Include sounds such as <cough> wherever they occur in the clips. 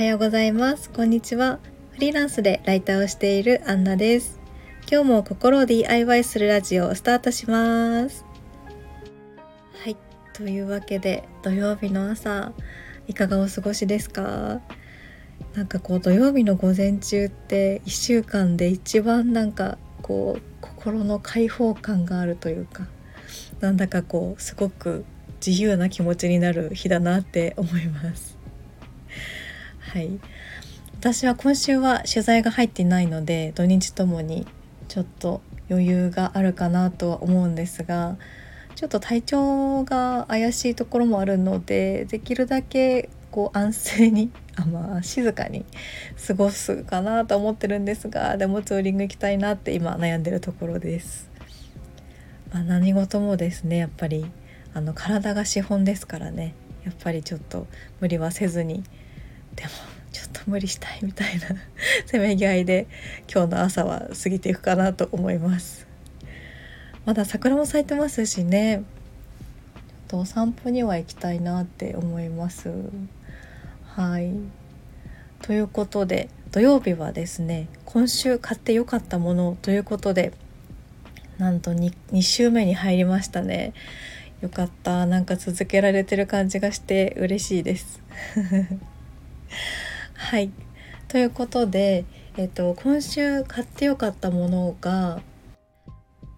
はようございます。こんにちは。フリーランスでライターをしているアンナです。今日も心を DIY するラジオをスタートします。はい。というわけで土曜日の朝いかがお過ごしですか？なんかこう土曜日の午前中って1週間で一番なんかこう心の解放感があるというかなんだかこうすごく自由な気持ちになる日だなって思います。はい私は今週は取材が入っていないので土日ともにちょっと余裕があるかなとは思うんですがちょっと体調が怪しいところもあるのでできるだけこう安静にあまあ静かに過ごすかなと思ってるんですがでもツーリング行きたいなって今悩んでるところです。まあ、何事もですねやっぱりあの体が資本ですからねやっぱりちょっと無理はせずにでも無理したいみたいな <laughs> せめぎ合いで今日の朝は過ぎていくかなと思います。まだ桜も咲いてますしね。とお散歩には行きたいなって思います。はい。ということで土曜日はですね今週買ってよかったものということでなんと 2, 2週目に入りましたね。よかった。なんか続けられてる感じがして嬉しいです。はい。ということで、えっと、今週買ってよかったものが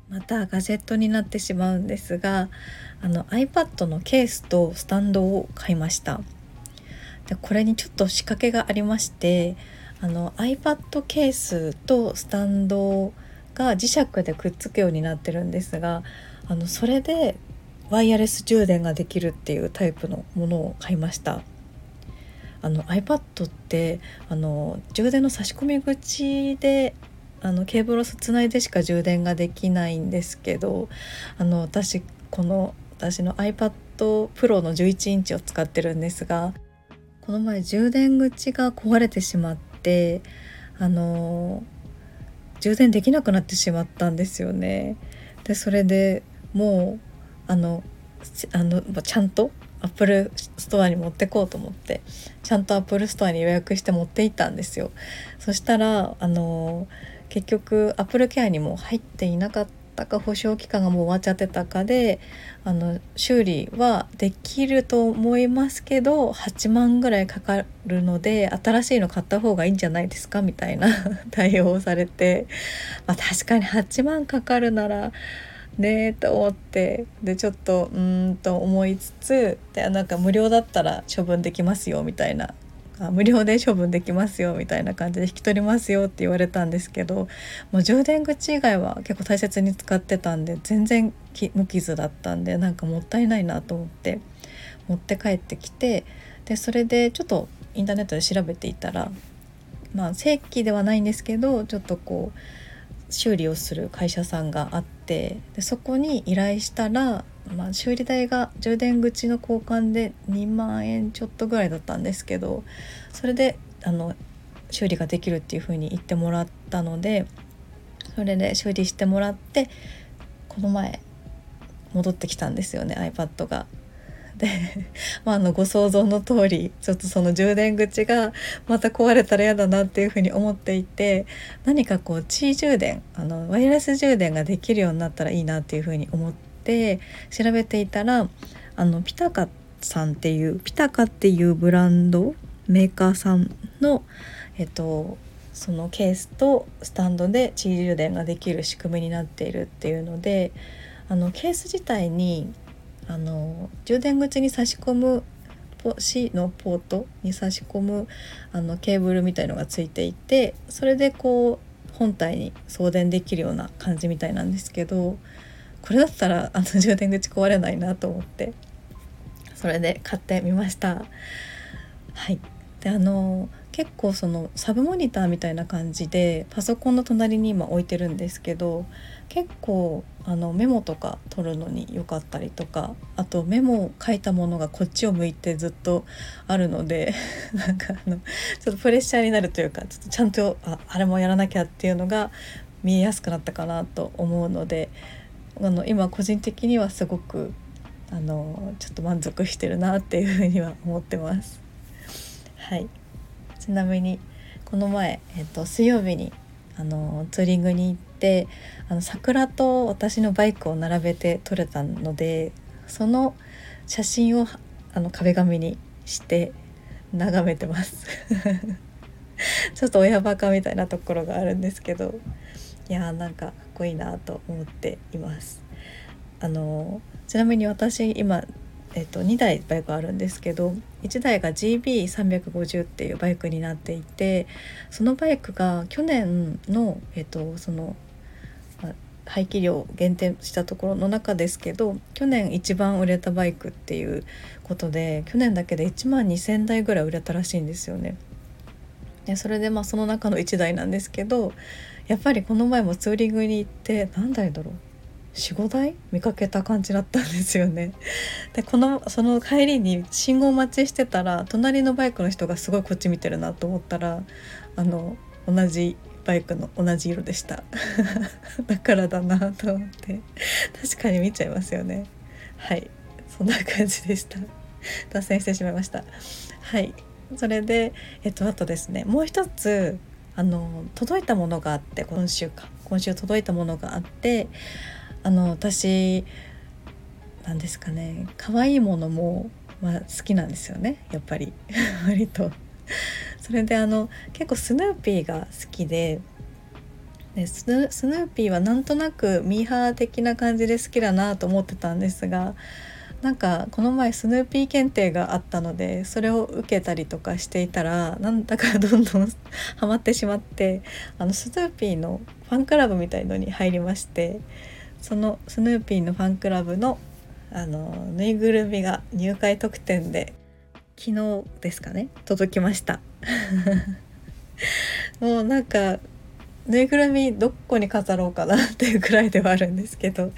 またガジェットになってしまうんですがあの iPad のケースとスタンドを買いました。でこれにちょっと仕掛けがありましてあの iPad ケースとスタンドが磁石でくっつくようになってるんですがあのそれでワイヤレス充電ができるっていうタイプのものを買いました。あの iPad ってあの充電の差し込み口であのケーブルをつないでしか充電ができないんですけどあの私この私の iPad Pro の11インチを使ってるんですがこの前充電口が壊れてしまってあの充電できなくなってしまったんですよね。でそれでもうあのあのちゃんとアップルストアに持ってこうと思ってちゃんとアップルストアに予約して持って行ったんですよ。そしたらあの結局アップルケアにも入っていなかったか保証期間がもう終わっちゃってたかであの修理はできると思いますけど8万ぐらいかかるので新しいの買った方がいいんじゃないですかみたいな <laughs> 対応をされて、まあ、確かに8万かかるならねえと思ってでちょっとうんと思いつつでなんか無料だったら処分できますよみたいな。あ無料で処分できますよみたいな感じで引き取りますよって言われたんですけどもう充電口以外は結構大切に使ってたんで全然無傷だったんでなんかもったいないなと思って持って帰ってきてでそれでちょっとインターネットで調べていたらまあ正規ではないんですけどちょっとこう修理をする会社さんがあってでそこに依頼したら、まあ、修理代が充電口の交換で2万円ちょっとぐらいだったんですけどそれであの修理ができるっていう風に言ってもらったのでそれで修理してもらってこの前戻ってきたんですよね iPad が。で、まあ、あのご想像の通りちょっとその充電口がまた壊れたら嫌だなっていうふうに思っていて何かこう地位充電あのワイヤレス充電ができるようになったらいいなっていうふうに思って調べていたらあのピタカさんっていうピタカっていうブランドメーカーさんのえっとそのケースとスタンドで地位充電ができる仕組みになっているっていうのであのケース自体にあの充電口に差し込む C のポートに差し込むあのケーブルみたいのがついていてそれでこう本体に送電できるような感じみたいなんですけどこれだったらあの充電口壊れないなと思ってそれで買ってみました。はいであの結構そのサブモニターみたいな感じでパソコンの隣に今置いてるんですけど結構あのメモとか取るのに良かったりとかあとメモを書いたものがこっちを向いてずっとあるので <laughs> なんかあのちょっとプレッシャーになるというかちょっとちゃんとああれもやらなきゃっていうのが見えやすくなったかなと思うのであの今個人的にはすごくあのちょっと満足してるなっていうふうには思ってます。はいちなみにこの前、えっと、水曜日にあのツーリングに行ってあの桜と私のバイクを並べて撮れたのでその写真をあの壁紙にして眺めてます。<laughs> ちょっと親バカみたいなところがあるんですけどいやーなんかかっこいいなと思っています。あのちなみに私今えっと、2台バイクあるんですけど1台が GB350 っていうバイクになっていてそのバイクが去年の,、えっとそのまあ、排気量減点したところの中ですけど去年一番売れたバイクっていうことで去年だけで1万2,000台ぐらい売れたらしいんですよね。でそれでまあその中の1台なんですけどやっぱりこの前もツーリングに行って何台だろう？45台見かけた感じだったんですよね。でこのその帰りに信号待ちしてたら隣のバイクの人がすごいこっち見てるなと思ったらあの同じバイクの同じ色でした。<laughs> だからだなと思って。確かに見ちゃいますよね。はい。そんな感じでした。脱線してしまいました。はい。それでえっとあとですね。もう一つあの届いたものがあって今週か。今週届いたものがあってあの私なんですかね可愛いものも、まあ、好きなんですよねやっぱり <laughs> 割と。それであの結構スヌーピーが好きででスヌーピーはなんとなくミーハー的な感じで好きだなと思ってたんですがなんかこの前スヌーピー検定があったのでそれを受けたりとかしていたらなんだかどんどん <laughs> ハマってしまってあのスヌーピーのファンクラブみたいのに入りましてそのスヌーピーのファンクラブのあのぬいぐるみが入会特典で昨日ですかね届きました。<laughs> もうなんかぬいぐるみどこに飾ろうかなっていうくらいではあるんですけど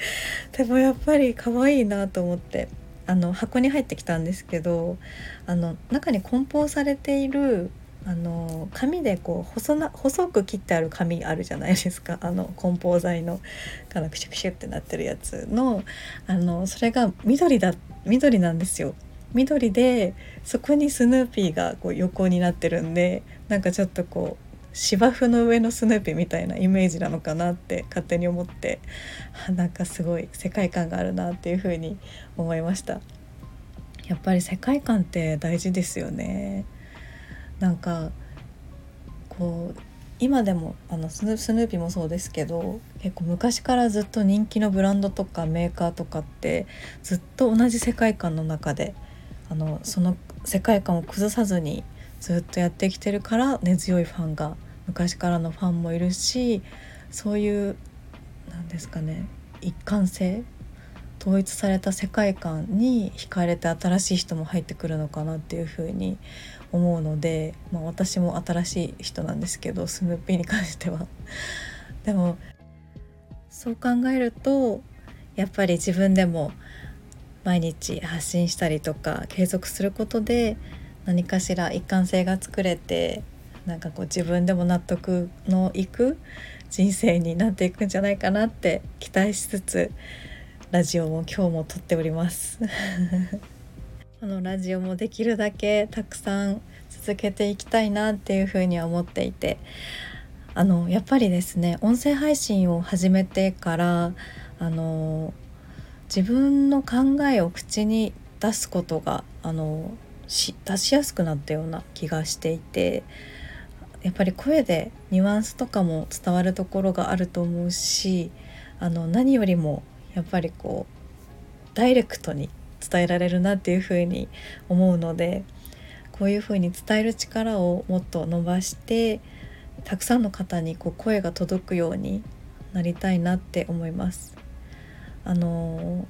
でもやっぱり可愛いなと思ってあの箱に入ってきたんですけどあの中に梱包されているあの紙でこう細な細く切ってある紙あるじゃないですか。<laughs> あの梱包材のかなクシュクシュってなってるやつのあのそれが緑だ緑なんですよ。緑でそこにスヌーピーがこう横になってるんでなんかちょっとこう芝生の上のスヌーピーみたいなイメージなのかなって勝手に思ってなんかすごい世界観があるなっていう風に思いました。やっぱり世界観って大事ですよね。なんかこう今でもあのスヌーピーもそうですけど結構昔からずっと人気のブランドとかメーカーとかってずっと同じ世界観の中であのその世界観を崩さずにずっとやってきてるから根強いファンが昔からのファンもいるしそういうなんですかね一貫性統一された世界観に惹かれて新しい人も入ってくるのかなっていうふうに思うので、まあ、私も新しい人なんですけどスヌーピーに関しては。<laughs> でもそう考えるとやっぱり自分でも毎日発信したりとか継続することで何かしら一貫性が作れてなんかこう自分でも納得のいく人生になっていくんじゃないかなって期待しつつラジオも今日も撮っておりますこのラジオもできるだけたくさん続けていきたいなっていうふうには思っていて。あのやっぱりですね音声配信を始めてからあの自分の考えを口に出すことがあのし出しやすくなったような気がしていてやっぱり声でニュアンスとかも伝わるところがあると思うしあの何よりもやっぱりこうダイレクトに伝えられるなっていうふうに思うのでこういうふうに伝える力をもっと伸ばしてたくさんの方にこう声が届くようになりたいなって思います。あの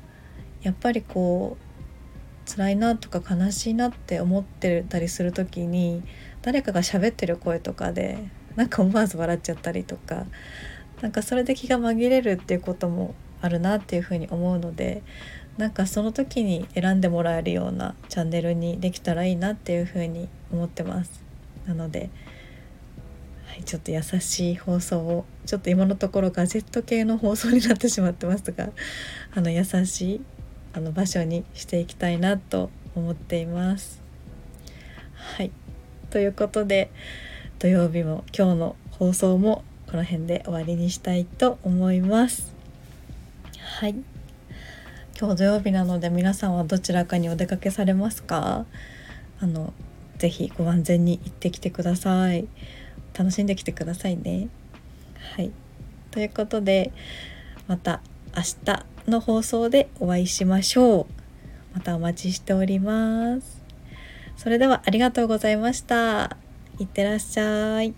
やっぱりこう辛いなとか悲しいなって思ってたりする時に誰かが喋ってる声とかでなんか思わず笑っちゃったりとかなんかそれで気が紛れるっていうこともあるなっていうふうに思うのでなんかその時に選んでもらえるようなチャンネルにできたらいいなっていうふうに思ってます。なので、はい、ちょっと優しい放送をちょっと今のところガジェット系の放送になってしまってますがあの優しいあの場所にしていきたいなと思っています。はい。ということで土曜日も今日の放送もこの辺で終わりにしたいと思います。はい。今日土曜日なので皆さんはどちらかにお出かけされますか？あのぜひご安全に行ってきてください。楽しんできてくださいね。はい。ということでまた明日の放送でお会いしましょう。またお待ちしております。それではありがとうございました。いってらっしゃい。